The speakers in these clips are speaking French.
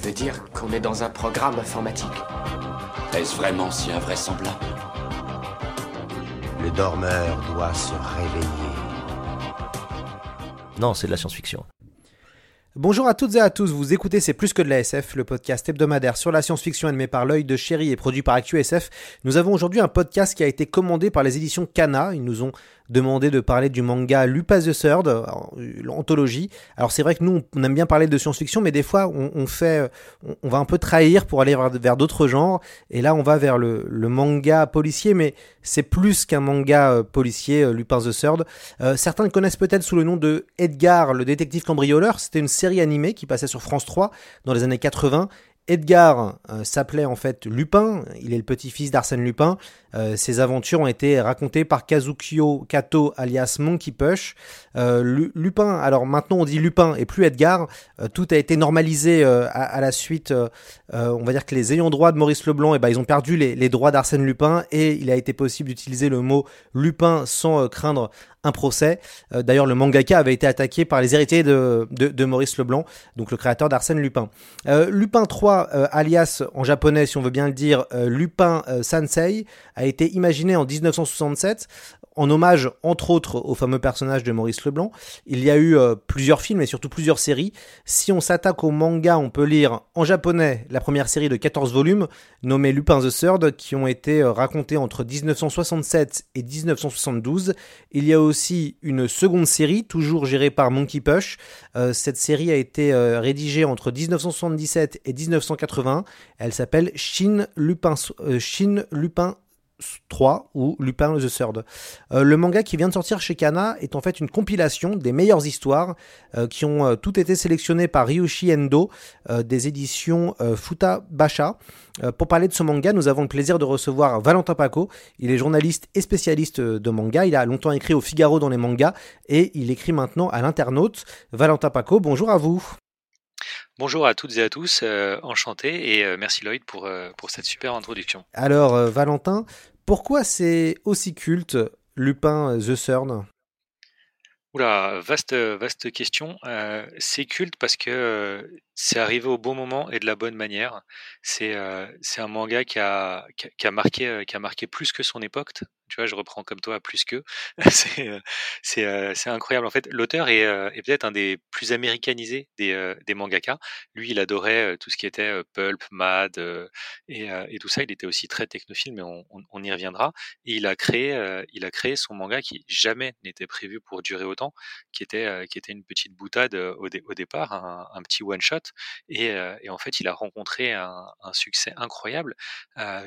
Tu veux dire qu'on est dans un programme informatique Est-ce vraiment si invraisemblable Le dormeur doit se réveiller. Non, c'est de la science-fiction. Bonjour à toutes et à tous, vous écoutez C'est plus que de la SF, le podcast hebdomadaire sur la science-fiction animé par l'œil de chéri et produit par ActuSF. Nous avons aujourd'hui un podcast qui a été commandé par les éditions Kana. Ils nous ont demandé de parler du manga Lupin the Third, l'anthologie. Alors c'est vrai que nous, on aime bien parler de science-fiction, mais des fois, on, fait, on, va un peu trahir pour aller vers, d'autres genres. Et là, on va vers le, manga policier, mais c'est plus qu'un manga euh, policier, euh, Lupin the Third. Euh, certains le connaissent peut-être sous le nom de Edgar, le détective cambrioleur. C'était une série animée qui passait sur France 3 dans les années 80 Edgar euh, s'appelait en fait Lupin, il est le petit-fils d'Arsène Lupin. Euh, ses aventures ont été racontées par Kazukyo Kato alias Monkey Push. Euh, Lupin, alors maintenant on dit Lupin et plus Edgar. tout a été normalisé à, la suite. on va dire que les ayants droit de Maurice Leblanc, et eh ben, ils ont perdu les, droits d'Arsène Lupin et il a été possible d'utiliser le mot Lupin sans craindre un procès. Euh, d'ailleurs, le mangaka avait été attaqué par les héritiers de, Maurice Leblanc, donc le créateur d'Arsène Lupin. Euh, Lupin 3, euh, alias en japonais, si on veut bien le dire, Lupin Sansei, a été imaginé en 1967 en hommage entre autres au fameux personnage de Maurice Leblanc. Il y a eu euh, plusieurs films et surtout plusieurs séries. Si on s'attaque au manga, on peut lire en japonais la première série de 14 volumes nommée Lupin the Third qui ont été euh, racontés entre 1967 et 1972. Il y a aussi une seconde série toujours gérée par Monkey Push. Euh, cette série a été rédigée entre 1977 et 1980. Elle s'appelle Shin Lupin, Shin Lupin 3 ou Lupin the Third. Euh, le manga qui vient de sortir chez Kana est en fait une compilation des meilleures histoires euh, qui ont euh, toutes été sélectionnées par Ryushi Endo des éditions Futa Basha. pour parler de ce manga, nous avons le plaisir de recevoir Valentin Paco. Il est journaliste et spécialiste de manga. Il a longtemps écrit au Figaro dans les mangas et il écrit maintenant à l'internaute. Valentin Paco, bonjour à vous. Bonjour à toutes et à tous, euh, enchanté et euh, merci Lloyd pour, euh, pour cette super introduction. Alors Valentin, pourquoi c'est aussi culte Lupin The Third Oula, vaste, vaste question. c'est culte parce que c'est arrivé au bon moment et de la bonne manière. C'est c'est un manga qui a, qui a, marqué, qui a marqué plus que son époque, tu vois, je reprends comme toi plus que. c'est euh, c'est euh, c'est incroyable. En fait, l'auteur est, euh, est peut-être un des plus américanisés des, des mangaka. Lui, il adorait tout ce qui était pulp, mad et, et tout ça. Il était aussi très technophile, mais on, on, y reviendra. Et il a créé il a créé son manga qui jamais n'était prévu pour durer autant, qui était qui était une petite boutade au, au départ, un, un petit one shot. Et, en fait, il a rencontré un, succès incroyable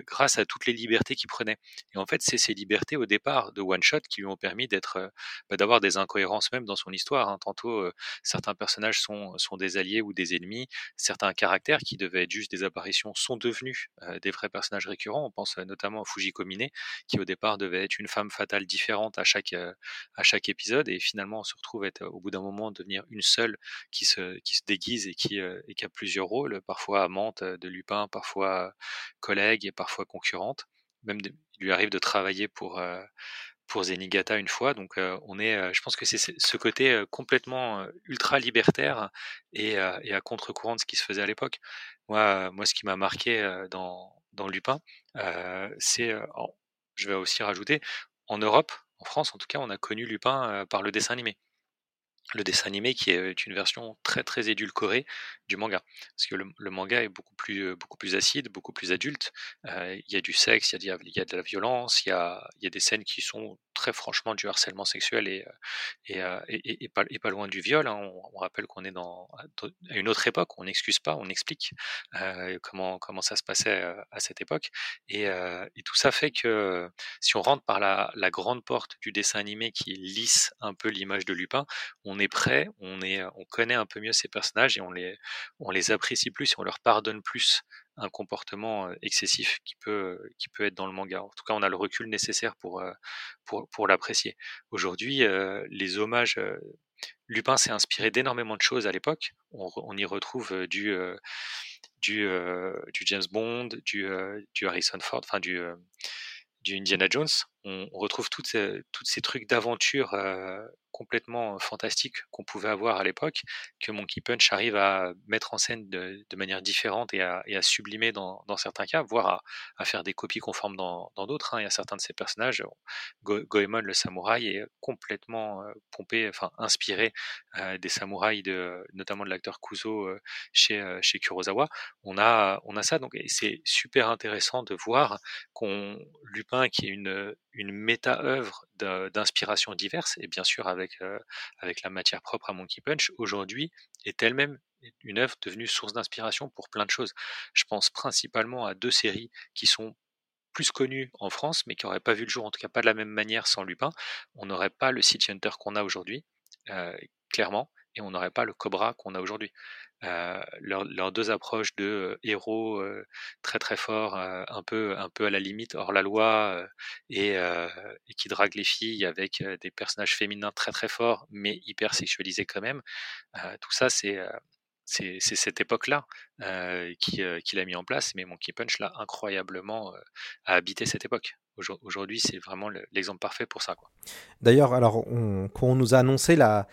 grâce à toutes les libertés qu'il prenait. Et en fait, c'est ces libertés au départ de One Shot qui lui ont permis d'être, bah, d'avoir des incohérences même dans son histoire. Hein. Tantôt, certains personnages sont, des alliés ou des ennemis, certains caractères qui devaient être juste des apparitions sont devenus des vrais personnages récurrents. On pense notamment à Fujiko Mine, qui au départ devait être une femme fatale différente à chaque, à chaque épisode, et finalement on se retrouve être au bout d'un moment devenir une seule qui se, qui se déguise et qui, et qui a plusieurs rôles, parfois amante de Lupin, parfois collègue et parfois concurrente même il lui arrive de travailler pour euh, pour Zenigata une fois. Donc euh, on est, euh, je pense que c'est ce côté complètement ultra libertaire et, et à contre-courant de ce qui se faisait à l'époque. Moi, moi, ce qui m'a marqué dans dans Lupin, c'est, je vais aussi rajouter, en Europe, en France en tout cas, on a connu Lupin par le dessin animé le dessin animé qui est une version très très édulcorée du manga parce que le, manga est beaucoup plus beaucoup plus acide beaucoup plus adulte il y a du sexe il y a, de la violence il y a, y a des scènes qui sont très franchement du harcèlement sexuel et, et, et, et, pas, et pas, loin du viol. Hein. On, rappelle qu'on est dans, à une autre époque, on n'excuse pas, on explique euh, comment, comment ça se passait à cette époque. Et, et, tout ça fait que si on rentre par la, la, grande porte du dessin animé qui lisse un peu l'image de Lupin, on on est prêt, on, connaît un peu mieux ces personnages et on les, apprécie plus et on leur pardonne plus un comportement excessif qui peut, être dans le manga. En tout cas, on a le recul nécessaire pour, l'apprécier. Aujourd'hui, les hommages Lupin s'est inspiré d'énormément de choses à l'époque. On, y retrouve du, James Bond, du, Harrison Ford, enfin du Indiana Jones. On, retrouve toutes ces, toutes ces trucs d'aventure complètement fantastique qu'on pouvait avoir à l'époque, que Monkey Punch arrive à mettre en scène de, manière différente et à, sublimer dans, certains cas, voire à, faire des copies conformes dans d'autres. Hein. Il y a certains de ces personnages, Goemon le samouraï est complètement euh, pompé, enfin inspiré euh, des samouraïs, de, notamment de l'acteur Kuzo euh, chez, chez Kurosawa. On a, on a ça, donc c'est super intéressant de voir qu'on Lupin, qui est une, une méta-œuvre d'inspiration diverses, et bien sûr avec, euh, avec la matière propre à Monkey Punch, aujourd'hui est elle-même une œuvre devenue source d'inspiration pour plein de choses. Je pense principalement à deux séries qui sont plus connues en France, mais qui n'auraient pas vu le jour, en tout cas pas de la même manière sans Lupin. On n'aurait pas le City Hunter qu'on a aujourd'hui, euh, clairement, et on n'aurait pas le Cobra qu'on a aujourd'hui. Euh, leurs deux approches de euh, héros euh, très très forts, un peu un peu à la limite hors la loi et, qui draguent les filles avec des personnages féminins très très forts mais hyper sexualisés quand même. tout ça c'est c'est cette époque-là qui, qui l'a mis en place, mais Monkey Punch l'a incroyablement habité cette époque. Aujourd'hui, c'est vraiment l'exemple parfait pour ça. D'ailleurs, alors, quand on nous a annoncé la,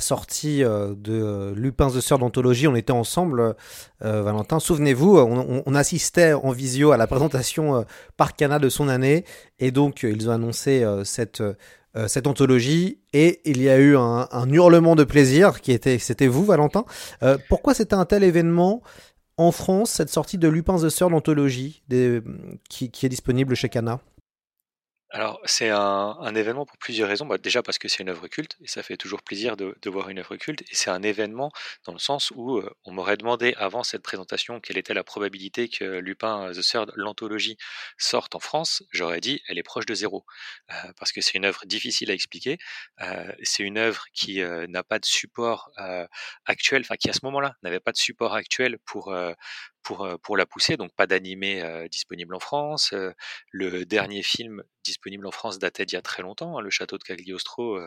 sortie de Lupin the Sœur d'anthologie, on était ensemble, Valentin. Souvenez-vous, on, assistait en visio à la présentation par Cana de son année, et donc ils ont annoncé cette euh, cette anthologie et il y a eu un, hurlement de plaisir qui était c'était vous Valentin. Euh, pourquoi c'était un tel événement? En France cette sortie de Lupin the Third l'anthologie qui, qui, est disponible chez Cana alors, c'est un, événement pour plusieurs raisons. Bah, déjà parce que c'est une œuvre culte, et ça fait toujours plaisir de, voir une œuvre culte. Et c'est un événement dans le sens où euh, on m'aurait demandé avant cette présentation quelle était la probabilité que Lupin The Third, l'anthologie, sorte en France. J'aurais dit elle est proche de zéro. Euh, parce que c'est une œuvre difficile à expliquer. Euh, c'est une œuvre qui n'a pas de support actuel, enfin qui à ce moment-là n'avait pas de support actuel pour, pour, pour la pousser, donc pas d'animé disponible en France. le dernier film disponible en France datait d'il y a très longtemps, hein, le château de Cagliostro,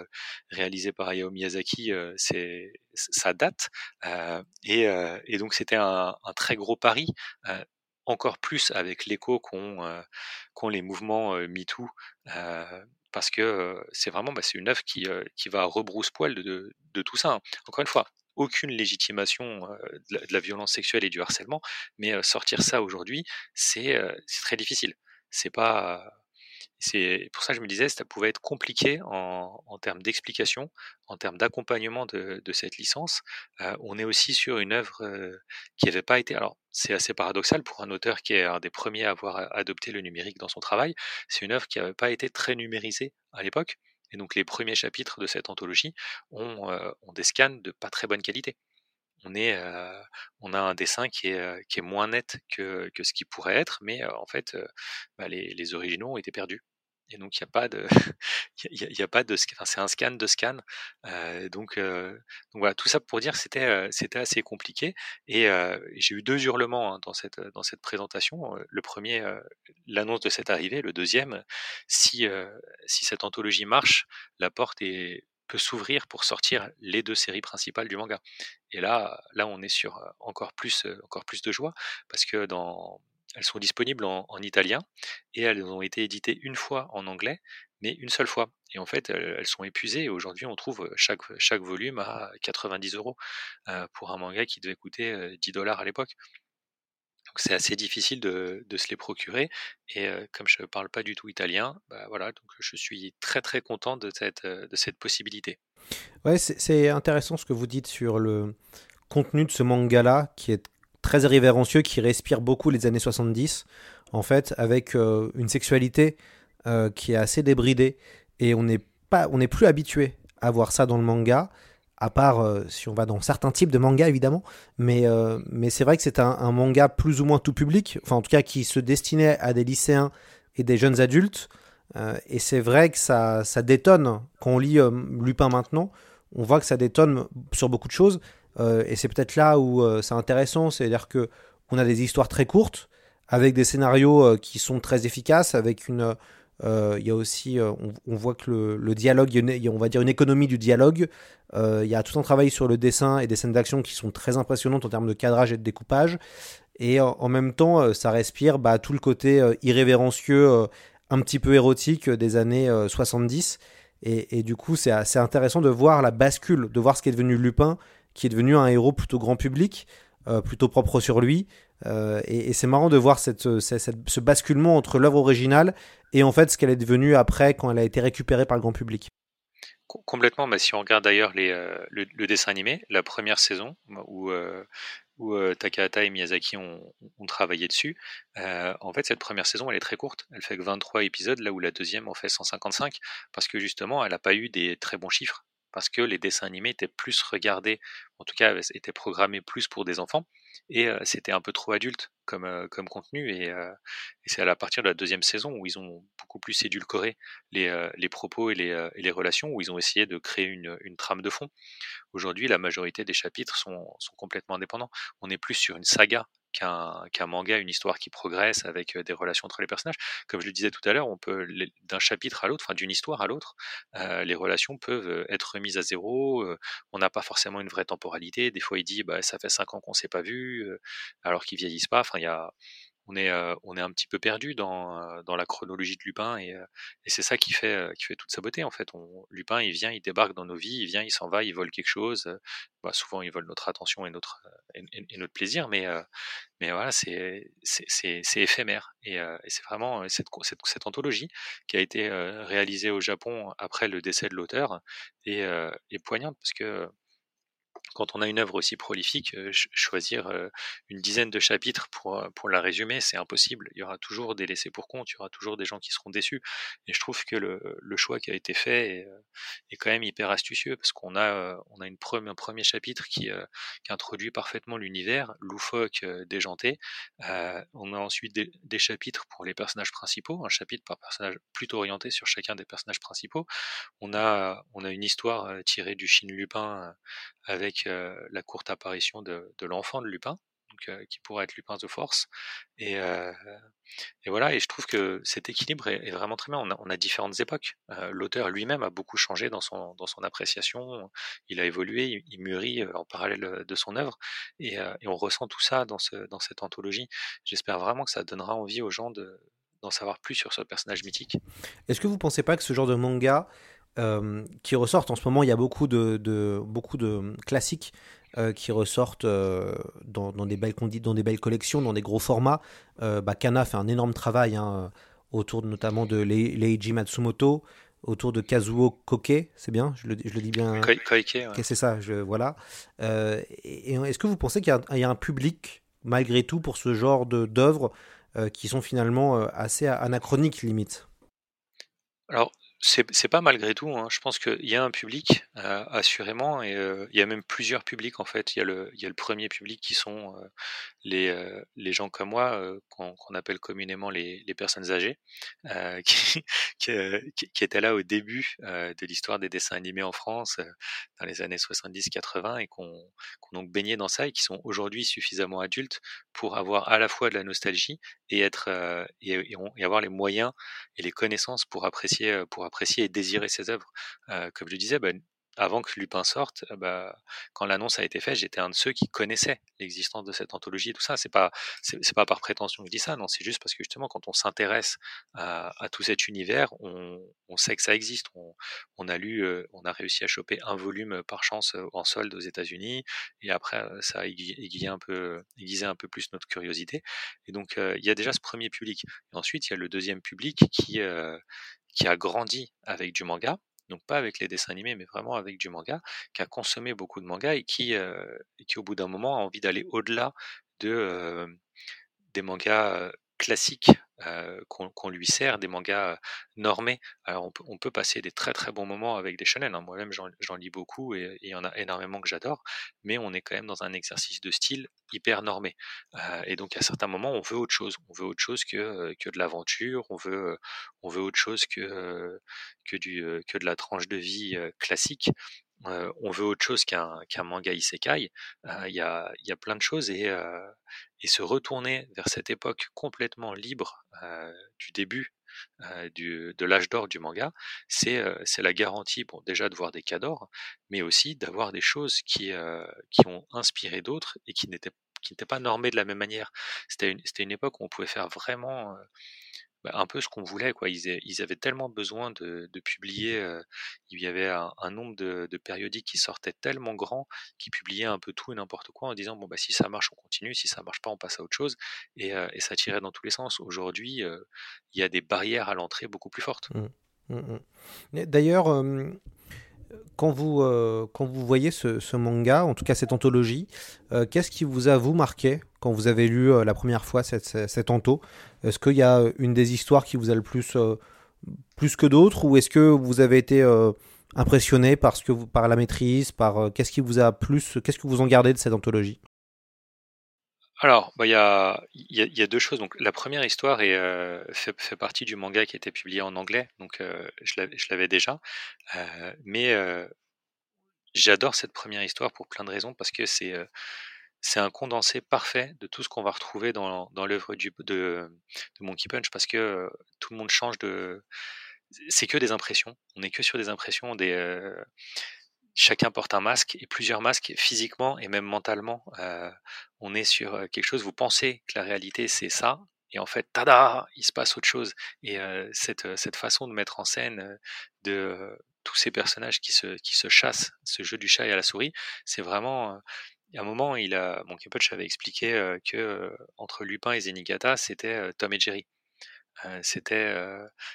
réalisé par Hayao Miyazaki, c'est ça date. Et, et, donc c'était un, un, très gros pari encore plus avec l'écho qu'ont qu les mouvements MeToo, parce que c'est vraiment bah, c'est une œuvre qui, qui va rebrousse-poil de, de, tout ça. Hein. Encore une fois, aucune légitimation de la, violence sexuelle et du harcèlement, mais sortir ça aujourd'hui, c'est très difficile. C'est pas c'est pour ça que je me disais, ça pouvait être compliqué en, termes d'explication, en termes d'accompagnement de, de, cette licence. on est aussi sur une œuvre qui n'avait pas été. Alors, c'est assez paradoxal pour un auteur qui est un des premiers à avoir adopté le numérique dans son travail. C'est une œuvre qui n'avait pas été très numérisée à l'époque. Et donc les premiers chapitres de cette anthologie ont, euh, des scans de pas très bonne qualité. On, euh, a un dessin qui est, euh, moins net que, ce qui pourrait être, mais en fait, bah, les, originaux ont été perdus. Et donc il n'y a pas de, il y a, pas de, enfin, c'est un scan de scan. Euh, donc, euh, donc, voilà, tout ça pour dire c'était euh, c'était assez compliqué. Et j'ai eu deux hurlements hein, dans cette dans cette présentation. Le premier, l'annonce de cette arrivée. Le deuxième, si si cette anthologie marche, la porte est peut s'ouvrir pour sortir les deux séries principales du manga. Et là, là, on est sur encore plus, encore plus de joie parce que dans elles sont disponibles en, italien et elles ont été éditées une fois en anglais, mais une seule fois. Et en fait, elles, sont épuisées aujourd'hui, on trouve chaque, chaque volume à 90 euros pour un manga qui devait coûter 10 dollars à l'époque. Donc c'est assez difficile de, se les procurer. Et comme je ne parle pas du tout italien, bah voilà, donc je suis très très content de cette, de cette possibilité. Ouais, c'est intéressant ce que vous dites sur le contenu de ce manga-là, qui est très irrévérencieux qui respire beaucoup les années 70, en fait, avec euh, une sexualité euh, qui est assez débridée. Et on n'est pas, on n'est plus habitué à voir ça dans le manga, à part euh, si on va dans certains types de mangas évidemment. Mais, mais c'est vrai que c'est un, manga plus ou moins tout public, enfin en tout cas qui se destinait à des lycéens et des jeunes adultes. et c'est vrai que ça, ça détonne quand on lit Lupin maintenant on voit que ça détonne sur beaucoup de choses. Et c'est peut-être là où c'est intéressant, c'est-à-dire que on a des histoires très courtes avec des scénarios qui sont très efficaces, avec une il y a aussi, on, voit que le, dialogue, y a on va dire une économie du dialogue. il y a tout un travail sur le dessin et des scènes d'action qui sont très impressionnantes en termes de cadrage et de découpage. Et en, même temps, ça respire bah, tout le côté irrévérencieux, un petit peu érotique des années 70. Et, du coup, c'est intéressant de voir la bascule, de voir ce qui est devenu Lupin, qui est devenu un héros plutôt grand public, plutôt propre sur lui. et, c'est marrant de voir cette, ce basculement entre l'œuvre originale et en fait ce qu'elle est devenue après quand elle a été récupérée par le grand public. Complètement, mais si on regarde d'ailleurs euh, le, dessin animé, la première saison où, euh, euh, Takahata et Miyazaki ont, travaillé dessus, en fait cette première saison elle est très courte, elle fait que 23 épisodes là où la deuxième en fait 155 parce que justement elle n'a pas eu des très bons chiffres parce que les dessins animés étaient plus regardés, en tout cas étaient programmés plus pour des enfants et c'était un peu trop adulte comme, contenu et, c'est à partir de la deuxième saison où ils ont beaucoup plus édulcoré les, les propos et les, relations, où ils ont essayé de créer une, une trame de fond. Aujourd'hui, la majorité des chapitres sont, sont, complètement indépendants. On est plus sur une saga qu'un manga, une histoire qui progresse avec des relations entre les personnages. Comme je le disais tout à l'heure, on peut d'un chapitre à l'autre, enfin d'une histoire à l'autre, les relations peuvent être remises à zéro. on n'a pas forcément une vraie temporalité. Des fois, il dit bah ça fait cinq ans qu'on s'est pas vu, alors qu'ils vieillissent pas. Enfin, il y a on est, on est un petit peu perdu dans, dans la chronologie de Lupin et, et c'est ça qui fait, qui fait toute sa beauté en fait. On, Lupin, il vient, il débarque dans nos vies, il vient, il s'en va, il vole quelque chose. Bah, souvent, il vole notre attention et notre, et, notre plaisir, mais, mais voilà, c'est, éphémère. Et, c'est vraiment cette, cette, cette, anthologie qui a été réalisée au Japon après le décès de l'auteur et poignante parce que quand on a une œuvre aussi prolifique, choisir une dizaine de chapitres pour, pour la résumer, c'est impossible. Il y aura toujours des laissés pour compte, il y aura toujours des gens qui seront déçus. Et je trouve que le, le choix qui a été fait est, est, quand même hyper astucieux parce qu'on a, on a une un premier chapitre qui, qui introduit parfaitement l'univers, loufoque, déjanté. on a ensuite des, chapitres pour les personnages principaux, un chapitre par personnage plutôt orienté sur chacun des personnages principaux. On a, on a une histoire tirée du Chine Lupin avec la courte apparition de, l'enfant de Lupin, qui pourrait être Lupin de Force. Et, voilà, et je trouve que cet équilibre est, vraiment très bien. On a, différentes époques. L'auteur lui-même a beaucoup changé dans son, appréciation. Il a évolué, il, mûrit en parallèle de son œuvre. Et, on ressent tout ça dans, ce, dans cette anthologie. J'espère vraiment que ça donnera envie aux gens de, d'en savoir plus sur ce personnage mythique. Est-ce que vous pensez pas que ce genre de manga euh, qui ressortent. En ce moment, il y a beaucoup de, beaucoup de classiques euh, qui ressortent euh, dans, des belles dans des belles collections, dans des gros formats. Bah, Kana fait un énorme travail hein, autour notamment de Leiji Matsumoto, autour de Kazuo Koke, c'est bien, je le, je le, dis bien. Koike, c'est ça, je, voilà. et, est-ce que vous pensez qu'il y, a un public, malgré tout, pour ce genre d'œuvres qui sont finalement assez anachroniques, limite? Alors, c'est pas malgré tout. Hein. Je pense qu'il y a un public, euh, assurément, et euh, il y a même plusieurs publics en fait. Il y a le, premier public qui sont euh, les, gens comme moi, qu'on appelle communément les, personnes âgées, qui, étaient là au début de l'histoire des dessins animés en France dans les années 70-80 et qu'on qu donc baigné dans ça et qui sont aujourd'hui suffisamment adultes pour avoir à la fois de la nostalgie et être et, avoir les moyens et les connaissances pour apprécier apprécier et désirer ses œuvres. comme je disais, bah, avant que Lupin sorte, bah, quand l'annonce a été faite, j'étais un de ceux qui connaissaient l'existence de cette anthologie et tout ça. C'est pas, pas par prétention que je dis ça, non, c'est juste parce que justement, quand on s'intéresse à, tout cet univers, on, sait que ça existe. On, a lu, on a réussi à choper un volume par chance en solde aux États-Unis, et après, ça a aiguillé un peu, aiguisé un peu plus notre curiosité. Et donc, il y a déjà ce premier public. Ensuite, il y a le deuxième public qui, qui a grandi avec du manga, donc pas avec les dessins animés, mais vraiment avec du manga, qui a consommé beaucoup de manga et qui, euh, au bout d'un moment a envie d'aller au-delà de, euh, des mangas classiques qu'on lui sert, des mangas normés. Alors on peut, passer des très très bons moments avec des shonen. Hein. Moi-même j'en lis beaucoup et il y en a énormément que j'adore, mais on est quand même dans un exercice de style hyper normé. Et donc à certains moments on veut autre chose. On veut autre chose que, que de l'aventure, on veut, on veut autre chose que, que, du, que de la tranche de vie classique. on veut autre chose qu'un manga isekai, il y, a, y a plein de choses et, et se retourner vers cette époque complètement libre du début du, de l'âge d'or du manga, c'est c'est la garantie, bon, déjà de voir des cadors, mais aussi d'avoir des choses qui, qui ont inspiré d'autres et qui n'étaient pas normées de la même manière. C'était une, une époque où on pouvait faire vraiment bah, un peu ce qu'on voulait. Quoi. Ils, ils, avaient tellement besoin de, publier. Euh, il y avait un, nombre de, périodiques qui sortaient tellement grand qu'ils publiaient un peu tout et n'importe quoi en disant bon bah si ça marche on continue, si ça marche pas on passe à autre chose et, euh, ça tirait dans tous les sens. Aujourd'hui euh, il y a des barrières à l'entrée beaucoup plus fortes. Mmh, mmh, mmh. D'ailleurs quand vous, euh, quand vous voyez ce, manga, en tout cas cette anthologie, euh, qu'est-ce qui vous a vous marqué quand vous avez lu euh, la première fois cette, cette, Est-ce qu'il y a une des histoires qui vous a le plus, plus que d'autres? Ou est-ce que vous avez été impressionné par, que par la maîtrise par Qu'est-ce qui vous a plus Qu'est-ce que vous en gardez de cette anthologie? Alors, bah, il y, a, y, a, y, a, deux choses. Donc, la première histoire est, euh, fait, fait, partie du manga qui a été publié en anglais, donc euh, je l'avais déjà. Euh, mais j'adore cette première histoire pour plein de raisons, parce que c'est c'est un condensé parfait de tout ce qu'on va retrouver dans, dans l'œuvre de, de Monkey Punch, parce que tout le monde change de... C'est que des impressions. On n'est que sur des impressions, des chacun porte un masque et plusieurs masques physiquement et même mentalement. Euh, on est sur quelque chose, vous pensez que la réalité c'est ça, et en fait, tada, il se passe autre chose. Et cette, cette façon de mettre en scène de tous ces personnages qui se, qui se chassent, ce jeu du chat et à la souris, c'est vraiment. A un moment, il a, mon avait expliqué que entre Lupin et Zenigata, c'était Tom et Jerry c'était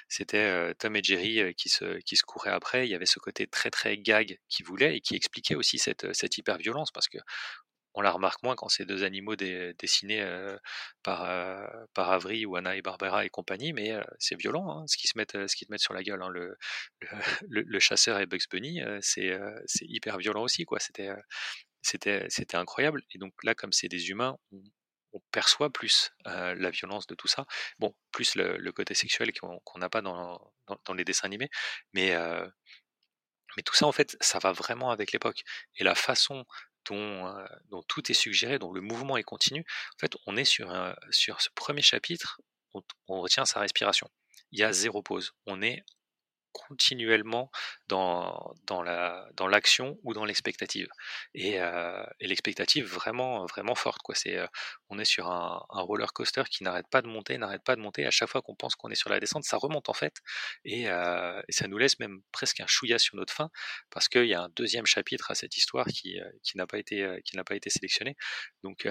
c'était Tom et Jerry qui se qui se couraient après. Il y avait ce côté très très gag qui voulait et qui expliquait aussi cette cette hyper violence parce que on la remarque moins quand c'est deux animaux dessinés par par Avery ou Anna et Barbera et compagnie, mais c'est violent hein, ce qu'ils se mettent ce qu'ils te mettent sur la gueule. Hein. Le, le, chasseur et Bugs Bunny, c'est hyper violent aussi quoi. C'était c'était incroyable et donc là comme c'est des humains perçoit plus la violence de tout ça. Bon, plus le, côté sexuel qu'on n'a pas dans, les dessins animés, mais, mais tout ça, en fait, ça va vraiment avec l'époque. Et la façon dont, tout est suggéré, dont le mouvement est continu, en fait, on est sur, sur ce premier chapitre, on, on retient sa respiration. Il y a zéro pause. On est continuellement dans, dans, la, dans l'action ou dans l'expectative. Et, euh, et l'expectative vraiment, vraiment forte. Quoi. C'est, euh, on est sur un, roller coaster qui n'arrête pas de monter, n'arrête pas de monter. À chaque fois qu'on pense qu'on est sur la descente, ça remonte en fait. Et, euh, ça nous laisse même presque un chouïa sur notre fin parce qu'il y a un deuxième chapitre à cette histoire qui, qui n'a pas été, pas été sélectionné. Donc,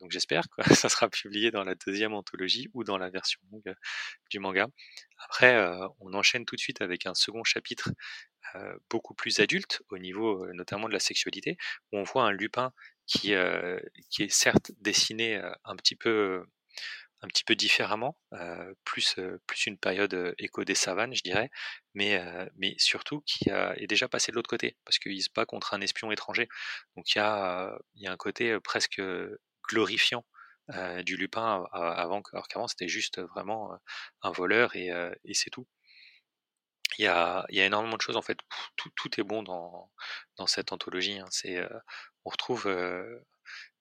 donc j'espère que ça sera publié dans la deuxième anthologie ou dans la version du manga. Après, on enchaîne tout de suite avec un second chapitre euh, beaucoup plus adulte au niveau notamment de la sexualité, où on voit un Lupin qui, euh, est certes dessiné un petit peu différemment, euh, plus une période écho des savanes, je dirais, mais mais surtout qui est déjà passé de l'autre côté parce qu'il se bat contre un espion étranger. Donc il y a un côté presque glorifiant euh, du Lupin avant alors qu'avant c'était juste vraiment un voleur et, et c'est tout il y a, énormément de choses en fait. Tout, est bon dans, cette anthologie. Hein. Euh, on retrouve euh,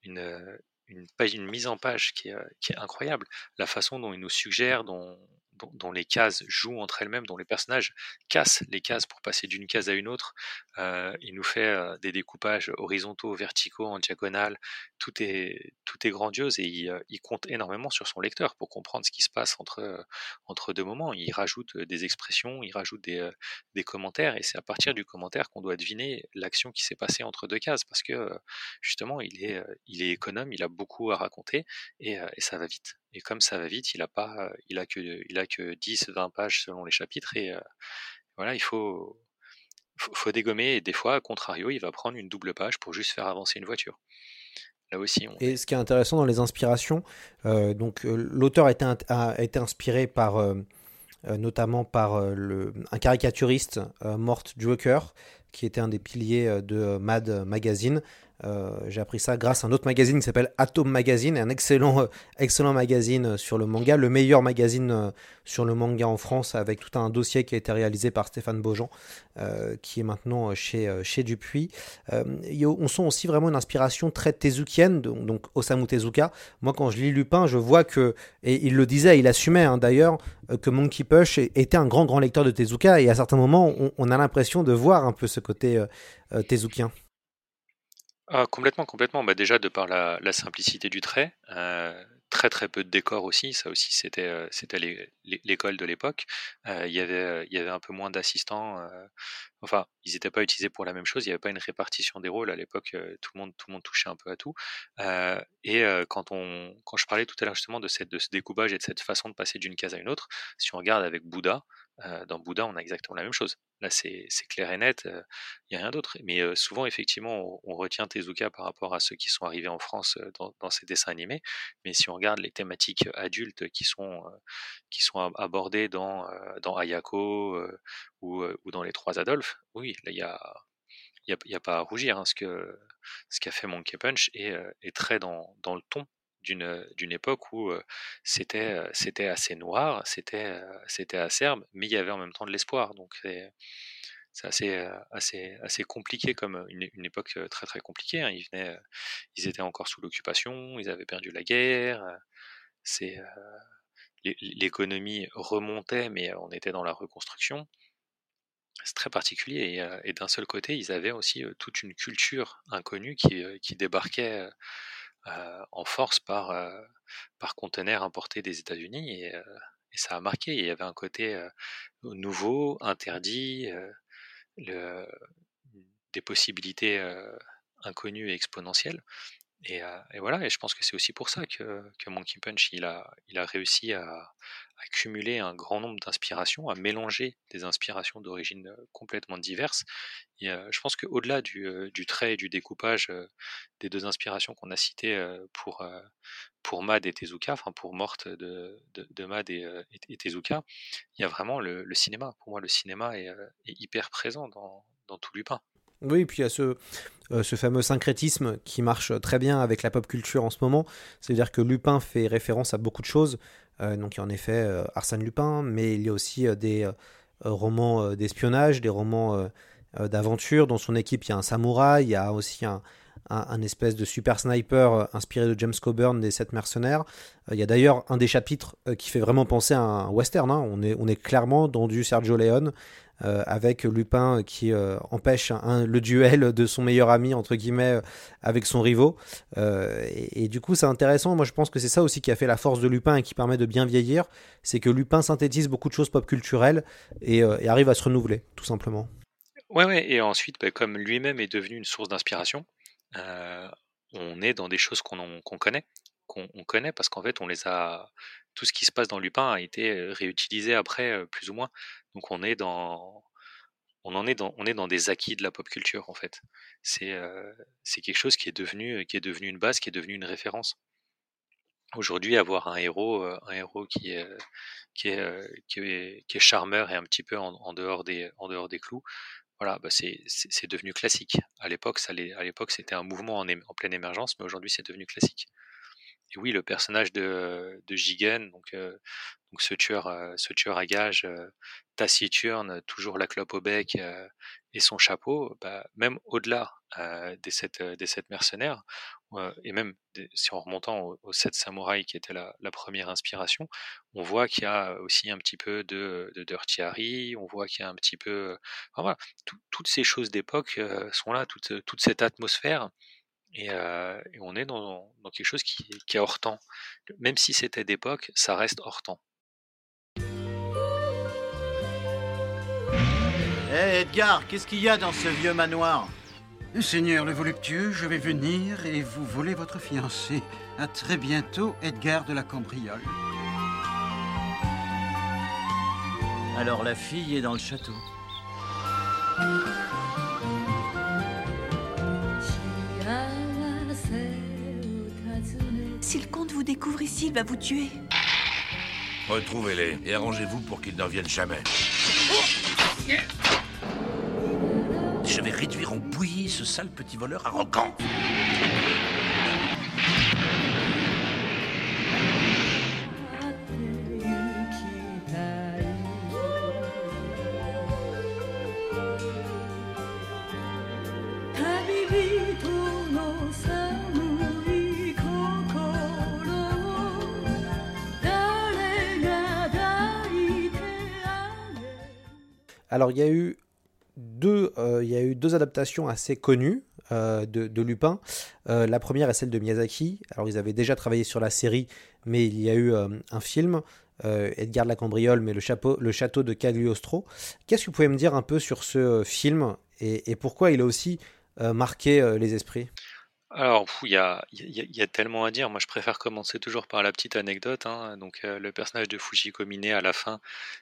une mise en page qui est, qui est incroyable. La façon dont il nous suggère, dont, dont, les cases jouent entre elles-mêmes, dont les personnages cassent les cases pour passer d'une case à une autre. Euh, il nous fait euh, des découpages horizontaux, verticaux, en diagonale. Tout est, tout est grandiose et il, euh, compte énormément sur son lecteur pour comprendre ce qui se passe entre, entre deux moments. Il rajoute des expressions, il rajoute des, des commentaires et c'est à partir du commentaire qu'on doit deviner l'action qui s'est passée entre deux cases parce que justement il est, il est économe, il a beaucoup à raconter et ça va vite. Et comme ça va vite, il a pas, il a que, il a que 10, 20 pages selon les chapitres et euh, voilà, il faut, faut, faut, dégommer et des fois, à contrario, il va prendre une double page pour juste faire avancer une voiture. Là aussi. On... Et ce qui est intéressant dans les inspirations, euh, donc euh, l'auteur a été, a été inspiré par notamment par le, un caricaturiste, Mort Joker, qui était un des piliers de Mad Magazine. Euh, j'ai appris ça grâce à un autre magazine qui s'appelle Atom Magazine, un excellent, euh, excellent magazine sur le manga, le meilleur magazine euh, sur le manga en France, avec tout un dossier qui a été réalisé par Stéphane Beaujean, qui est maintenant chez, chez Dupuis. on sent aussi vraiment une inspiration très tezukienne, donc Osamu Tezuka. Moi, quand je lis Lupin, je vois que, et il le disait, il assumait hein, d'ailleurs, que Monkey Push était un grand, grand lecteur de Tezuka, et à certains moments, on, on a l'impression de voir un peu ce côté tezukien. Ah, complètement, complètement. Bah, déjà, de par la, simplicité du trait, euh, très très peu de décors aussi. Ça aussi, c'était euh, l'école de l'époque. Euh, il y avait un peu moins d'assistants. enfin, ils n'étaient pas utilisés pour la même chose. Il n'y avait pas une répartition des rôles à l'époque. tout le monde touchait un peu à tout. et quand on quand je parlais tout à l'heure justement de ce découpage et de cette façon de passer d'une case à une autre, si on regarde avec Bouddha, dans Bouddha, on a exactement la même chose. Là, c'est clair et net, il n'y a rien d'autre. Mais souvent, effectivement, on, retient Tezuka par rapport à ceux qui sont arrivés en France dans, dans, ces dessins animés. Mais si on regarde les thématiques adultes qui sont, qui sont abordées dans, dans Ayako ou, dans Les Trois Adolphes, oui, il y a, y, a, a, pas à rougir. Hein, ce qu'a ce fait Monkey Punch est, est très dans, dans le ton d'une d'une époque où c'était c'était assez noir, c'était c'était acerbe, mais il y avait en même temps de l'espoir. Donc c'est c'est assez, assez, assez compliqué comme une, une, époque très très compliquée. Hein. Ils, venaient, ils étaient encore sous l'occupation, ils avaient perdu la guerre. C'est l'économie remontait, mais on était dans la reconstruction. C'est très particulier. Et, et d'un seul côté, ils avaient aussi toute une culture inconnue qui, qui débarquait en force par, euh, par conteneur importé des États-Unis et, euh, et, ça a marqué. Il y avait un côté nouveau, interdit, des possibilités inconnues et exponentielles. Et, et, voilà, et je pense que c'est aussi pour ça que, que, Monkey Punch il a, il a réussi à, à cumuler un grand nombre d'inspirations, à mélanger des inspirations d'origine complètement diverses. Et je pense qu'au-delà du, du, trait et du découpage des deux inspirations qu'on a citées pour, pour Mad et Tezuka, enfin pour Morte de, de, Mad et, et, Tezuka, il y a vraiment le, cinéma. Pour moi, le cinéma est, hyper présent dans, dans tout Lupin. Oui, puis il y a ce, ce fameux syncrétisme qui marche très bien avec la pop culture en ce moment. C'est-à-dire que Lupin fait référence à beaucoup de choses. Euh, donc il y a en effet euh, Arsène Lupin, mais il y a aussi des romans d'espionnage, des romans d'aventure. Dans son équipe, il y a un samouraï, il y a aussi un, un, espèce de super sniper inspiré de James Coburn des Sept Mercenaires. Il y a d'ailleurs un des chapitres qui fait vraiment penser à un western. Hein. On, est, on est clairement dans du Sergio Leone. Euh, avec Lupin qui euh, empêche le duel de son meilleur ami, entre guillemets, euh, avec son rivaux. Et, du coup, c'est intéressant. Moi, je pense que c'est ça aussi qui a fait la force de Lupin et qui permet de bien vieillir. C'est que Lupin synthétise beaucoup de choses pop culturelles et, arrive à se renouveler, tout simplement. Ouais, ouais. Et ensuite, bah, comme lui-même est devenu une source d'inspiration, on est dans des choses qu'on connaît qu'on connaît parce qu'en fait on les a tout ce qui se passe dans Lupin a été réutilisé après plus ou moins donc on est dans on en est dans des acquis de la pop culture en fait. C'est c'est quelque chose qui est devenu une base, qui est devenu une référence. Aujourd'hui, avoir un héros un héros qui est qui est, charmeur et un petit peu en, dehors des clous, voilà, bah c'est devenu classique. À l'époque, à l'époque c'était un mouvement en, en pleine émergence, mais aujourd'hui c'est devenu classique. Et oui, le personnage de, de Jigen, euh, donc ce tueur, euh, ce tueur à gages euh, taciturne, toujours la clope au bec et son chapeau, bah, même au-delà des sept, mercenaires, et même si en remontant aux, sept samouraïs qui était la, première inspiration, on voit qu'il y a aussi un petit peu de, de Dirty Harry, on voit qu'il y a un petit peu, enfin, voilà, toutes ces choses d'époque sont là, toute cette atmosphère euh, et, on est dans, quelque chose qui, est hors temps. Même si c'était d'époque, ça reste hors temps. Hé Edgar, qu'est-ce qu'il y a dans ce vieux manoir? Seigneur le voluptueux, je vais venir et vous voler votre fiancée. À très bientôt, Edgar de la Cambriole. Alors la fille est dans le château. Si le comte vous découvre ici, il va vous tuer. Retrouvez-les et arrangez-vous pour qu'ils ne reviennent jamais. Je vais réduire ont bouilli ce sale petit voleur arrogant. Alors, il y a eu deux, euh, il y a eu deux adaptations assez connues euh, de, Lupin. Euh, la première est celle de Miyazaki. Alors, ils avaient déjà travaillé sur la série, mais il y a eu un film, Edgar la Cambriole, mais le, chapeau, le château de Cagliostro. Qu'est-ce que vous pouvez me dire un peu sur ce film et pourquoi il a aussi marqué les esprits? Alors, il y a, y, y a, tellement à dire. Moi, je préfère commencer toujours par la petite anecdote. Hein. Donc, euh, le personnage de Fujiko Mine à la fin,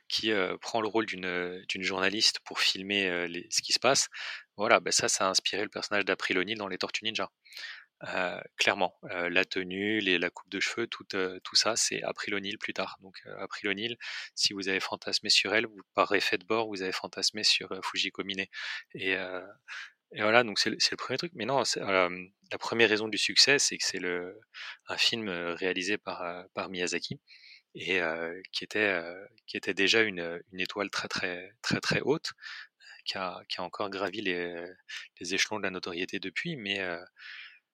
qui euh, prend le rôle d'une d'une journaliste pour filmer euh, ce qui se passe. Voilà, ben ça, ça a inspiré le personnage d'April O'Neil dans les Tortues Ninja. clairement, la tenue, les, la coupe de cheveux, tout, tout ça, c'est April O'Neil plus tard. Donc, April O'Neil, si vous avez fantasmé sur elle, vous, par effet de bord, vous avez fantasmé sur Fujiko Mine. Et et voilà, donc c'est le premier truc. Mais non, la première raison du succès, c'est que c'est un film réalisé par par Miyazaki et qui était qui était déjà une une étoile très très très très haute, qui a qui a encore gravi les les échelons de la notoriété depuis. Mais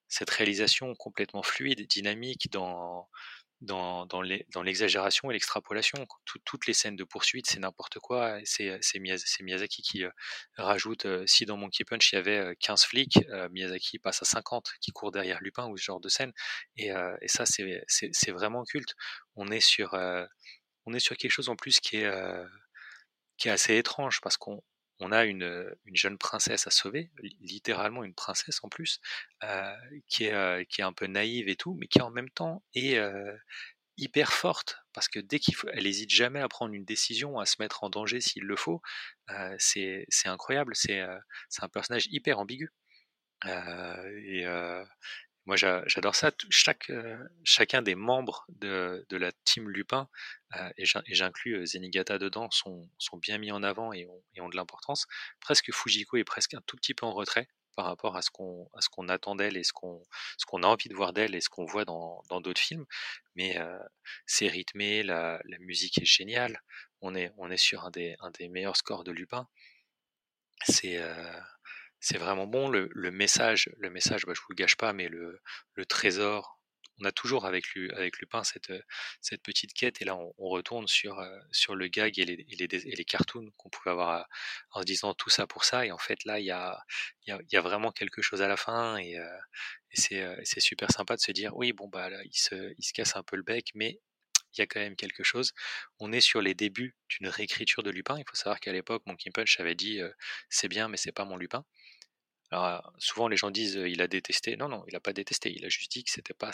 cette réalisation complètement fluide, dynamique dans dans, l'exagération et l'extrapolation. toutes les scènes de poursuite, c'est n'importe quoi. C'est Miyazaki qui euh, rajoute, euh, si dans Monkey Punch il y avait 15 euh, flics, Miyazaki passe à 50 qui courent derrière Lupin ou ce genre de scène. Et, ça, c'est vraiment culte. On est sur, on est sur quelque chose en plus qui est, qui est assez étrange parce qu'on on a une, une, jeune princesse à sauver, littéralement une princesse en plus, qui, est, un peu naïve et tout, mais qui en même temps est hyper forte, parce que dès qu'il hésite jamais à prendre une décision, à se mettre en danger s'il le faut. c'est incroyable, c'est un personnage hyper ambigu. Moi, j'adore ça. Chaque, euh, chacun des membres de, de la team Lupin, euh, et j'inclus euh, Zenigata dedans, sont, sont, bien mis en avant et ont, ont de l'importance. Presque Fujiko est presque un tout petit peu en retrait par rapport à ce qu'on à attend d'elle et ce qu'on ce a envie de voir d'elle et ce qu'on voit dans d'autres films mais c'est rythmé la, la musique est géniale on est on est sur un des un des meilleurs scores de Lupin c'est c'est vraiment bon. Le, message, le message, bah, je vous le gâche pas, mais le, trésor, on a toujours avec, Lupin cette, cette petite quête, et là on, retourne sur, euh, sur le gag et les, cartoons qu'on pouvait avoir en se disant tout ça pour ça, et en fait là il y a, vraiment quelque chose à la fin, et, euh, euh, c'est super sympa de se dire oui, bon bah là il se, il se casse un peu le bec, mais il y a quand même quelque chose. On est sur les débuts d'une réécriture de Lupin. Il faut savoir qu'à l'époque, Monkey Punch avait dit c'est bien, mais c'est pas mon Lupin. Alors, souvent, les gens disent il a détesté. Non, non, il n'a pas détesté. Il a juste dit que c'était pas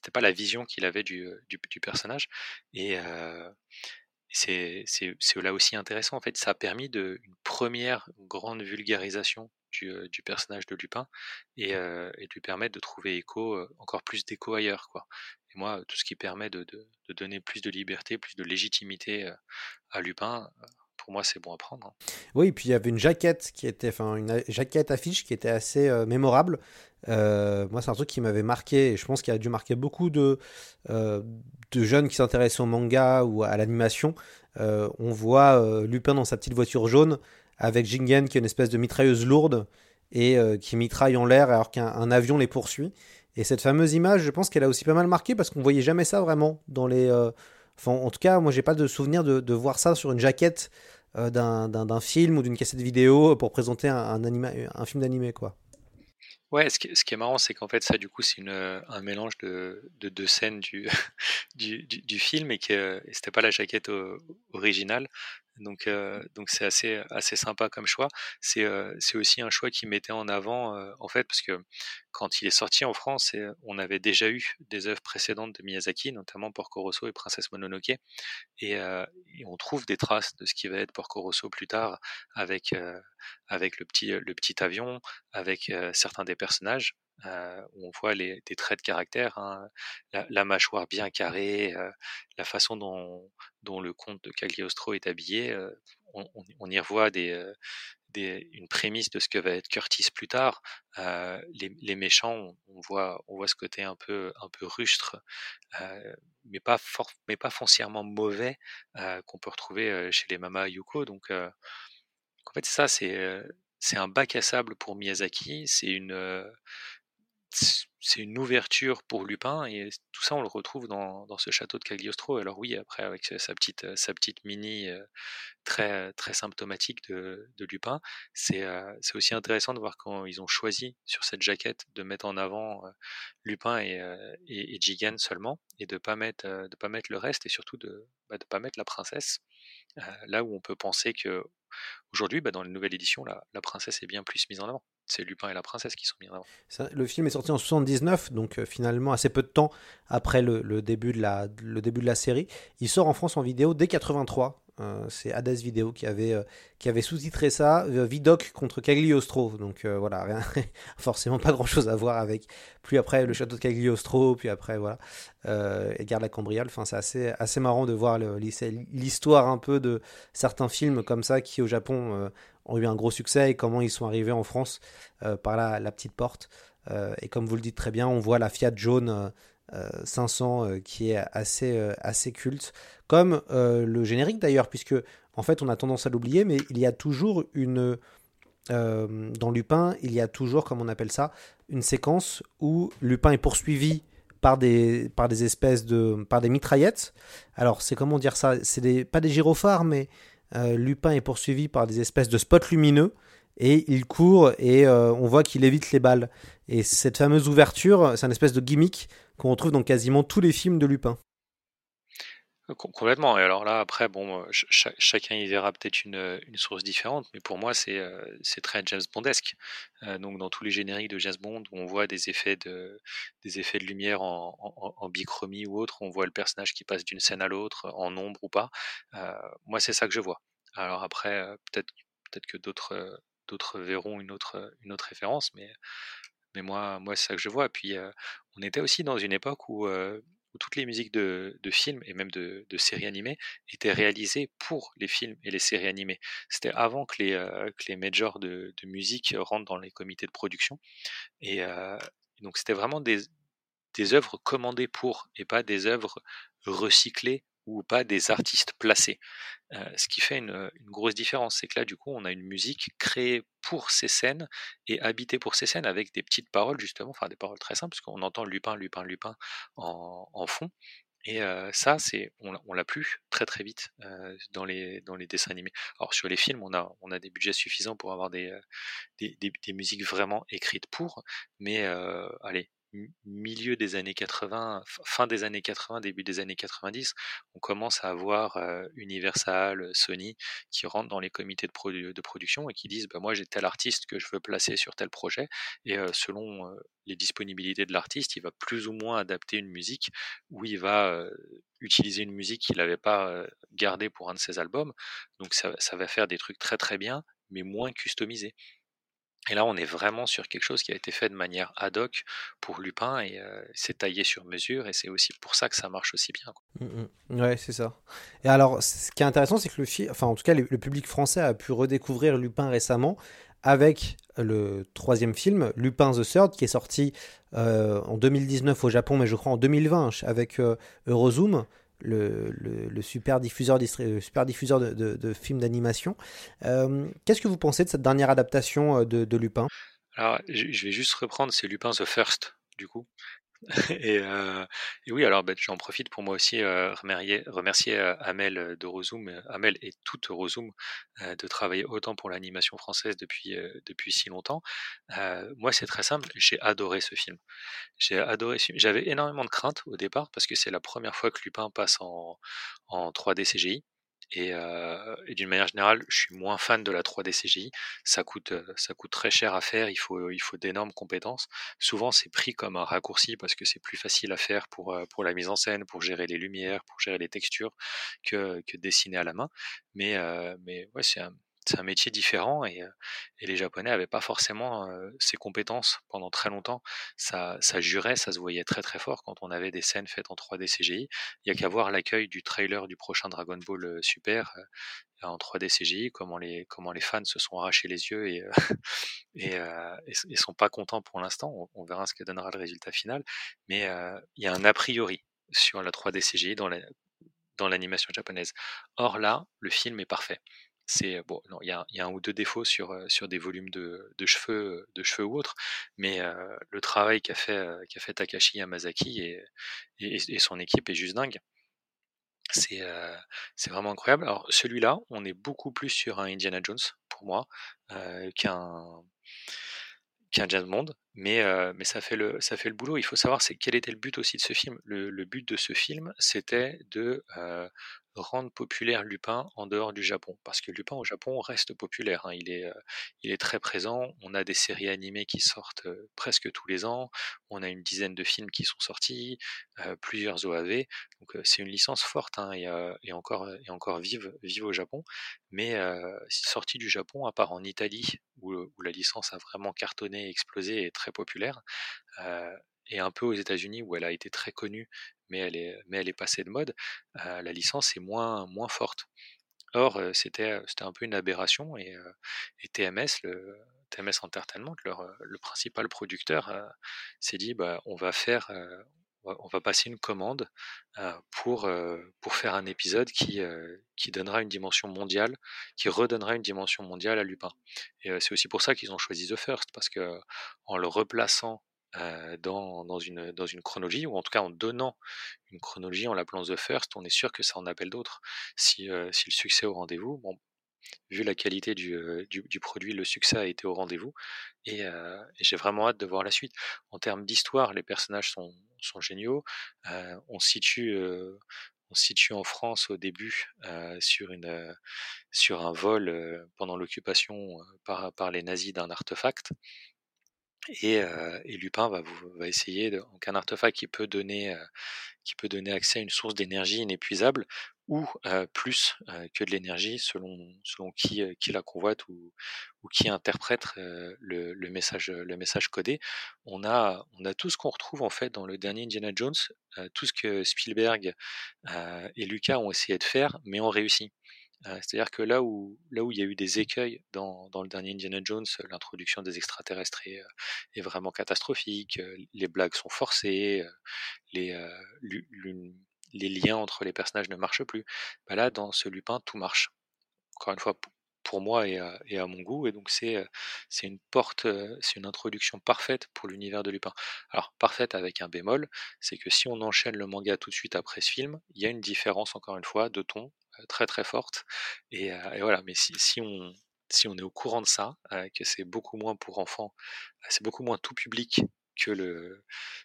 c'était pas la vision qu'il avait du, du, du, personnage. Et euh, c'est là aussi intéressant. En fait, ça a permis de, une première grande vulgarisation du, du personnage de Lupin et, euh, et de lui permettre de trouver écho, encore plus d'écho ailleurs. Quoi. Et moi, tout ce qui permet de, de, de, donner plus de liberté, plus de légitimité à Lupin, pour moi, c'est bon à prendre. Hein. Oui, puis il y avait une jaquette qui était, enfin, une jaquette affiche qui était assez euh, mémorable. Euh, moi, c'est un truc qui m'avait marqué, et je pense qu'il a dû marquer beaucoup de, euh, jeunes qui s'intéressent au manga ou à l'animation. on voit Lupin dans sa petite voiture jaune avec Jingen qui est une espèce de mitrailleuse lourde et qui mitraille en l'air alors qu'un avion les poursuit. Et cette fameuse image, je pense qu'elle a aussi pas mal marqué parce qu'on voyait jamais ça vraiment dans les en tout cas, moi, j'ai pas de souvenir de, voir ça sur une jaquette euh, d'un film ou d'une cassette vidéo pour présenter un, film d'animé, quoi. Ouais, ce qui, est marrant, c'est qu'en fait, ça, du coup, c'est un mélange de, deux scènes du, film et que c'était pas la jaquette originale. Donc, donc c'est assez, assez sympa comme choix. C'est, c'est aussi un choix qui mettait en avant, en fait, parce que quand il est sorti en France, on avait déjà eu des œuvres précédentes de Miyazaki, notamment Porco Rosso et Princesse Mononoke, et, on trouve des traces de ce qui va être Porco Rosso plus tard, avec, avec le petit, le petit avion, avec certains des personnages. Euh, on voit les, des traits de caractère, hein, la, la, mâchoire bien carrée, euh, la façon dont, dont, le comte de Cagliostro est habillé. Euh, on, on, y revoit des, une prémisse de ce que va être Curtis plus tard. Les, méchants, on voit, on voit ce côté un peu, un peu rustre, mais pas mais pas foncièrement mauvais qu'on peut retrouver chez les Mama Yuko. Donc, en fait, ça, c'est c'est un bac à sable pour Miyazaki. C'est une c'est une ouverture pour Lupin et tout ça on le retrouve dans, dans ce château de Cagliostro. Alors oui, après avec sa petite sa petite mini très très symptomatique de, Lupin, c'est c'est aussi intéressant de voir quand ils ont choisi sur cette jaquette de mettre en avant Lupin et, et, seulement et de pas mettre de pas mettre le reste et surtout de bah, pas mettre la princesse. là où on peut penser que aujourd'hui, bah, dans la nouvelle édition, la princesse est bien plus mise en avant c'est Lupin et la princesse qui sont mis en avant. le film est sorti en 79, donc euh, finalement assez peu de temps après le, début de la, série. Il sort en France en vidéo dès 83. Euh, c'est Hades Vidéo qui avait, euh, avait sous-titré ça, Vidoc contre Cagliostro. Donc voilà, forcément pas grand-chose à voir avec. Puis après le château de Cagliostro, puis après voilà, et Garde la Cambriole. Enfin, c'est assez, assez marrant de voir l'histoire un peu de certains films comme ça qui au Japon ont eu un gros succès et comment ils sont arrivés en France euh, par la, petite porte. Euh, et comme vous le dites très bien, on voit la Fiat jaune 500 euh, qui est assez, assez culte, comme le générique d'ailleurs, puisque en fait on a tendance à l'oublier, mais il y a toujours une... dans Lupin, il y a toujours, comme on appelle ça, une séquence où Lupin est poursuivi par des, par des espèces de. par des mitraillettes. Alors, c'est comment dire ça? C'est pas des gyrophares, mais euh, Lupin est poursuivi par des espèces de spots lumineux et il court et euh, on voit qu'il évite les balles. Et cette fameuse ouverture, c'est une espèce de gimmick qu'on retrouve dans quasiment tous les films de Lupin. Complètement. Et alors là, après, bon, chacun y verra peut-être une, source différente, mais pour moi, c'est très James Bondesque. donc, dans tous les génériques de James Bond, où on voit des effets de, des effets de lumière en, bichromie ou autre, on voit le personnage qui passe d'une scène à l'autre, en ombre ou pas. moi, c'est ça que je vois. Alors après, peut-être peut-être que d'autres d'autres verront une autre, une autre référence, mais, mais moi, moi c'est ça que je vois. Puis, on était aussi dans une époque où où toutes les musiques de, films et même de, séries animées étaient réalisées pour les films et les séries animées. C'était avant que les, euh, majors de, musique rentrent dans les comités de production. Et euh, donc c'était vraiment des, des œuvres commandées pour et pas des œuvres recyclées ou pas des artistes placés. Ce qui fait une, grosse différence, c'est que là, du coup, on a une musique créée pour ces scènes et habitée pour ces scènes avec des petites paroles, justement, enfin des paroles très simples, parce qu'on entend Lupin, Lupin, Lupin en, fond. Et ça, c'est, on, l'a plus très très vite dans, les, dessins animés. Alors sur les films, on a, des budgets suffisants pour avoir des musiques vraiment écrites pour, mais allez, milieu des années 80, fin des années 80, début des années 90, on commence à avoir Universal, Sony qui rentrent dans les comités de, production et qui disent bah, moi j'ai tel artiste que je veux placer sur tel projet et selon les disponibilités de l'artiste, il va plus ou moins adapter une musique ou il va utiliser une musique qu'il n'avait pas gardée pour un de ses albums. Donc ça, ça va faire des trucs très très bien mais moins customisés. Et là, on est vraiment sur quelque chose qui a été fait de manière ad hoc pour Lupin et c'est taillé sur mesure et c'est aussi pour ça que ça marche aussi bien. Quoi. Mmh, mmh. Ouais, c'est ça. Et alors, ce qui est intéressant, c'est que le film, enfin en tout cas, le, public français a pu redécouvrir Lupin récemment avec le troisième film, Lupin the Third, qui est sorti en 2019 au Japon, mais je crois en 2020 avec Eurozoom le, super diffuseur, diffuseur de, films d'animation. Euh, qu'est-ce que vous pensez de cette dernière adaptation euh, de, Lupin? Alors, je vais juste reprendre, c'est Lupin the First, du coup. Euh, et, oui, alors ben, j'en profite pour moi aussi remercier, remercier Amel de Rozoom, Amel et toute Rozoom, de travailler autant pour l'animation française depuis, depuis si longtemps. moi, c'est très simple, j'ai adoré ce film. J'ai adoré. J'avais énormément de craintes au départ parce que c'est la première fois que Lupin passe en, en 3D CGI. Et, d'une manière générale, je suis moins fan de la 3D CGI. Ça coûte, ça coûte très cher à faire. Il faut, il faut d'énormes compétences. Souvent, c'est pris comme un raccourci parce que c'est plus facile à faire pour, pour la mise en scène, pour gérer les lumières, pour gérer les textures que, que dessiner à la main. Mais, mais ouais, c'est un, c'est un métier différent et, et les Japonais n'avaient pas forcément ces compétences pendant très longtemps. Ça, ça jurait, ça se voyait très très fort quand on avait des scènes faites en 3D CGI. Il y a qu'à voir l'accueil du trailer du prochain Dragon Ball Super en 3D CGI, comment les, comment les fans se sont arrachés les yeux et, et, et, sont pas contents pour l'instant. On, on, verra ce que donnera le résultat final. Mais il y a un a priori sur la 3D CGI dans la, dans l'animation japonaise. Or là, le film est parfait. C'est bon, il y, a un ou deux défauts sur sur des volumes de, cheveux, de cheveux ou autres, mais le travail qu'a fait qu'a Takashi Yamazaki et, son équipe est juste dingue. C'est c'est vraiment incroyable. Alors celui-là, on est beaucoup plus sur un Indiana Jones pour moi qu'un qu'un James Bond, mais, mais ça, fait le, ça fait le boulot. Il faut savoir c'est quel était le but aussi de ce film. Le, le but de ce film, c'était de rendre populaire Lupin en dehors du Japon. Parce que Lupin au Japon reste populaire. Hein. Il, est, euh, il est très présent. On a des séries animées qui sortent euh, presque tous les ans. On a une dizaine de films qui sont sortis, euh, plusieurs OAV. Donc c'est une licence forte hein, et, et, encore, et encore vive, vive au Japon. Mais sortie du Japon, à part en Italie, où, où, la licence a vraiment cartonné, explosé et très populaire, et un peu aux États-Unis où elle a été très connue, mais elle est, mais elle est passée de mode, la licence est moins, moins forte. Or, c'était, un peu une aberration et, et TMS, le TMS Entertainment, leur, le principal producteur, s'est dit bah, on va faire, on va passer une commande pour, pour faire un épisode qui, qui donnera une dimension mondiale, qui redonnera une dimension mondiale à Lupin. C'est aussi pour ça qu'ils ont choisi The First, parce que en le replaçant dans, une, chronologie, ou en tout cas en donnant une chronologie, en l'appelant The First, on est sûr que ça en appelle d'autres. Si, si le succès est au rendez-vous, vu la qualité du, du, du, produit, le succès a été au rendez-vous, et, j'ai vraiment hâte de voir la suite. En termes d'histoire, les personnages sont, géniaux. on situe se situe en France au début sur, un vol pendant l'occupation par les nazis d'un artefact. Et, euh, et, Lupin va, va essayer, de, donc un artefact qui peut donner, euh, qui peut donner accès à une source d'énergie inépuisable ou euh, plus que de l'énergie selon, selon qui, qui la convoite ou, ou qui interprète le, le, message, le message codé. On a, on a tout ce qu'on retrouve en fait dans le dernier Indiana Jones, tout ce que Spielberg et Lucas ont essayé de faire, mais ont réussi. Euh, c'est-à-dire que là où, là où il y a eu des écueils dans, dans le dernier Indiana Jones, l'introduction des extraterrestres est, est, vraiment catastrophique, les blagues sont forcées, les, les liens entre les personnages ne marchent plus. Bah là, dans ce Lupin, tout marche. Encore une fois, pour moi et à, et à mon goût, et donc c'est une porte, c'est une introduction parfaite pour l'univers de Lupin. Alors parfaite avec un bémol, c'est que si on enchaîne le manga tout de suite après ce film, il y a une différence encore une fois de ton très très forte. Et, et voilà, mais si, on, si on est au courant de ça, que c'est beaucoup moins pour enfants, c'est beaucoup moins tout public que le,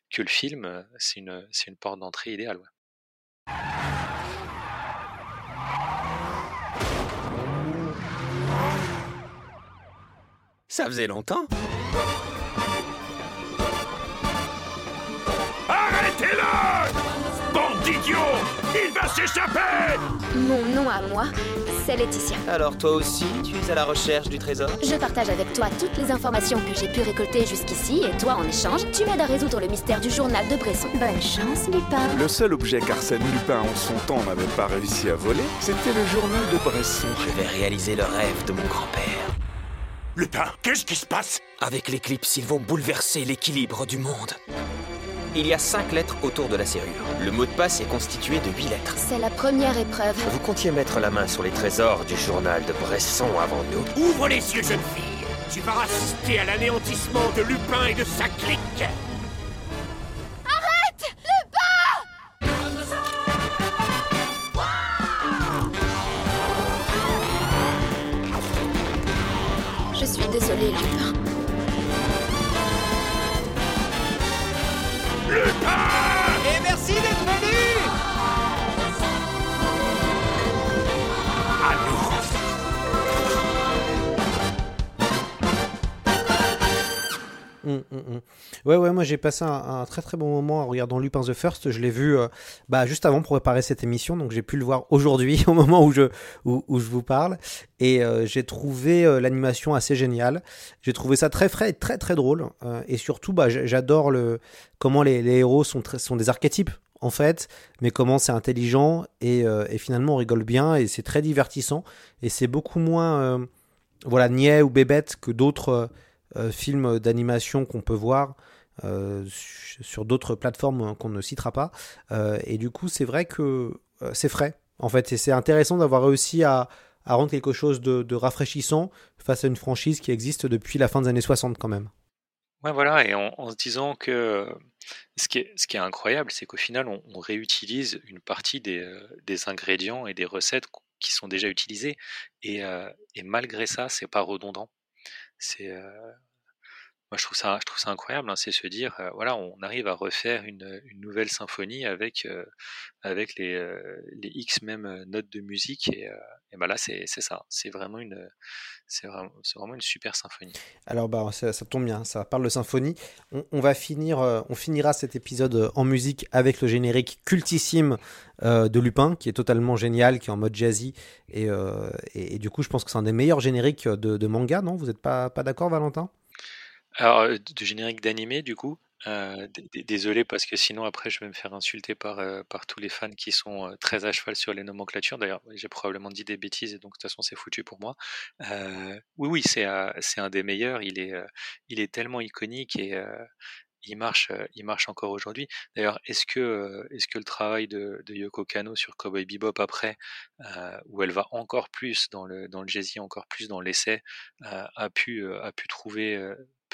que le film, c'est une, une porte d'entrée idéale. Ça faisait longtemps. D'idiots il va s'échapper Mon nom à moi, c'est Laetitia. Alors toi aussi, tu es à la recherche du trésor? Je partage avec toi toutes les informations que j'ai pu récolter jusqu'ici et toi, en échange, tu m'aides à résoudre le mystère du journal de Bresson. Bonne chance, Lupin. Le seul objet qu'Arsène Lupin en son temps n'avait pas réussi à voler, c'était le journal de Bresson. Je vais réaliser le rêve de mon grand-père. Lupin, qu'est-ce qui se passe? Avec l'éclipse, ils vont bouleverser l'équilibre du monde. Il y a cinq lettres autour de la serrure. Le mot de passe est constitué de huit lettres. C'est la première épreuve. Vous comptiez mettre la main sur les trésors du journal de Bresson avant nous. Ouvre les yeux, jeune fille Tu vas assister à l'anéantissement de Lupin et de sa clique Arrête Lupin Je suis désolée, Lupin. Ouais, ouais, moi j'ai passé un, très très bon moment en regardant Lupin the First. Je l'ai vu euh, bah, juste avant pour préparer cette émission, donc j'ai pu le voir aujourd'hui au moment où je, où, où je vous parle. Et euh, j'ai trouvé euh, l'animation assez géniale. J'ai trouvé ça très frais et très très drôle. Et surtout, bah, j'adore le, comment les, les héros sont, sont des archétypes en fait, mais comment c'est intelligent et, et, finalement on rigole bien et c'est très divertissant et c'est beaucoup moins voilà niais ou bébête que d'autres films d'animation qu'on peut voir sur d'autres plateformes qu'on ne citera pas euh, et du coup c'est vrai que euh, c'est frais en fait et c'est intéressant d'avoir réussi à, à, rendre quelque chose de, de rafraîchissant face à une franchise qui existe depuis la fin des années 60 quand même. Ouais, voilà, et en, se disant que ce qui est, ce qui est incroyable, c'est qu'au final, on, réutilise une partie des, euh, des, ingrédients et des recettes qui sont déjà utilisés, et, euh, et malgré ça, c'est pas redondant. C'est euh, moi, je trouve ça, je trouve ça incroyable. Hein, c'est se dire, voilà, on arrive à refaire une, nouvelle symphonie avec avec les, les X mêmes notes de musique et, et ben là, c'est ça. C'est vraiment une vraiment, vraiment, une super symphonie. Alors bah ça, tombe bien, ça parle de symphonie. On, va finir, on finira cet épisode en musique avec le générique cultissime de Lupin, qui est totalement génial, qui est en mode jazzy. Et, et, du coup, je pense que c'est un des meilleurs génériques de, de manga, non? Vous n'êtes pas, pas d'accord, Valentin? Alors, de générique d'animé, du coup, euh, désolé parce que sinon après je vais me faire insulter par, euh, par tous les fans qui sont très à cheval sur les nomenclatures. D'ailleurs, j'ai probablement dit des bêtises et donc de toute façon c'est foutu pour moi. Oui, oui, c'est c'est un des meilleurs. Il est, il est tellement iconique et il marche, il marche encore aujourd'hui. D'ailleurs, est-ce que, est-ce que le travail de, de Yoko Kano sur Cowboy Bebop après, où elle va encore plus dans le dans le jazzy, encore plus dans l'essai, a pu a pu trouver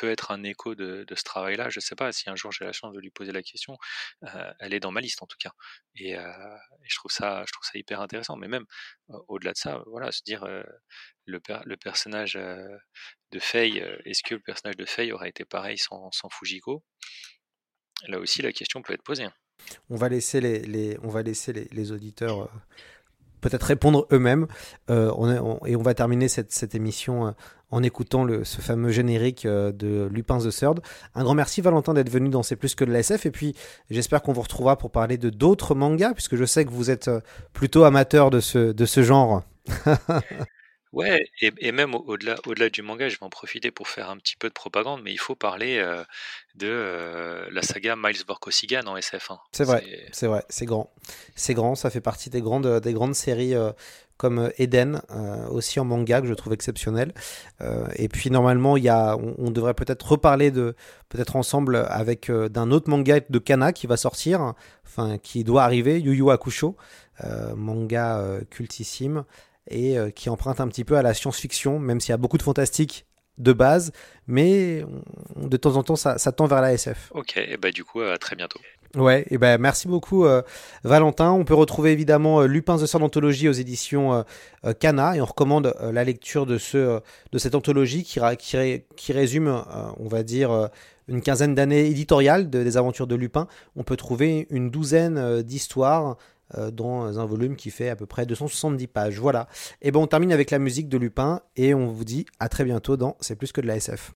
peut être un écho de, ce travail-là. Je ne sais pas si un jour j'ai la chance de lui poser la question. Euh, elle est dans ma liste en tout cas, et, euh, et, je trouve ça, je trouve ça hyper intéressant. Mais même euh, au-delà de ça, voilà, se dire le, per le, personnage de Faye, est-ce que le personnage de Faye aurait été pareil sans, sans Fujiko? Là aussi, la question peut être posée. On va laisser les, on va laisser les auditeurs peut-être répondre eux-mêmes. Euh, on, on, et on va terminer cette, cette émission euh, en écoutant le, ce fameux générique euh, de Lupin the Third. Un grand merci Valentin d'être venu dans C'est plus que de la SF et puis j'espère qu'on vous retrouvera pour parler de d'autres mangas puisque je sais que vous êtes plutôt amateur de ce, de ce genre. Ouais, et, et même au-delà au au-delà du manga, je vais en profiter pour faire un petit peu de propagande, mais il faut parler euh, de euh, la saga Miles Vorkosigan en SF1. C'est vrai, c'est vrai, c'est grand. C'est grand, ça fait partie des grandes, des grandes séries euh, comme Eden, euh, aussi en manga, que je trouve exceptionnel. Euh, et puis normalement, il y a, on, on devrait peut-être reparler de, peut-être ensemble avec euh, d'un autre manga de Kana qui va sortir, enfin qui doit arriver, Yu Yu Hakusho, manga cultissime et euh, qui emprunte un petit peu à la science-fiction, même s'il y a beaucoup de fantastique de base, mais de temps en temps ça, ça, tend vers la SF. Ok, et bah du coup à très bientôt. Ouais, et ben merci beaucoup euh, Valentin. On peut retrouver évidemment euh, Lupin the Sword Anthology aux éditions euh, Kana et on recommande la lecture de ce de cette anthologie qui, qui, ré, qui résume, on va dire, une quinzaine d'années éditoriales de, des aventures de Lupin. On peut trouver une douzaine d'histoires dans un volume qui fait à peu près 270 pages. Voilà. Et bon, on termine avec la musique de Lupin et on vous dit à très bientôt dans C'est plus que de la SF.